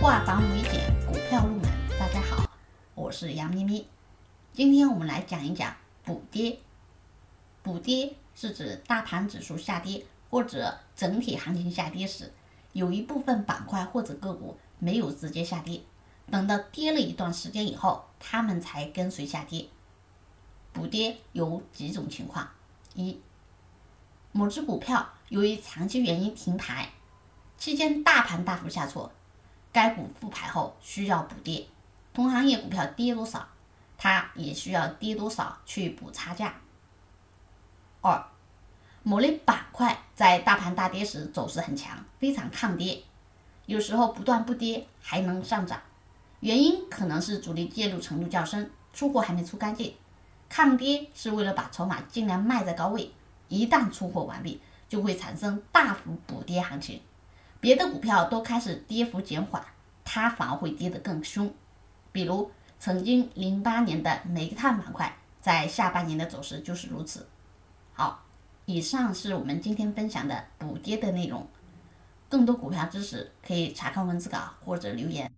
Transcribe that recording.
化繁为简，股票入门。大家好，我是杨咪咪。今天我们来讲一讲补跌。补跌是指大盘指数下跌或者整体行情下跌时，有一部分板块或者个股没有直接下跌，等到跌了一段时间以后，它们才跟随下跌。补跌有几种情况：一、某只股票由于长期原因停牌，期间大盘大幅下挫。该股复牌后需要补跌，同行业股票跌多少，它也需要跌多少去补差价。二，某类板块在大盘大跌时走势很强，非常抗跌，有时候不断不跌还能上涨，原因可能是主力介入程度较深，出货还没出干净。抗跌是为了把筹码尽量卖在高位，一旦出货完毕，就会产生大幅补跌行情。别的股票都开始跌幅减缓，它反而会跌得更凶。比如，曾经零八年的煤炭板块，在下半年的走势就是如此。好，以上是我们今天分享的补跌的内容。更多股票知识可以查看文字稿或者留言。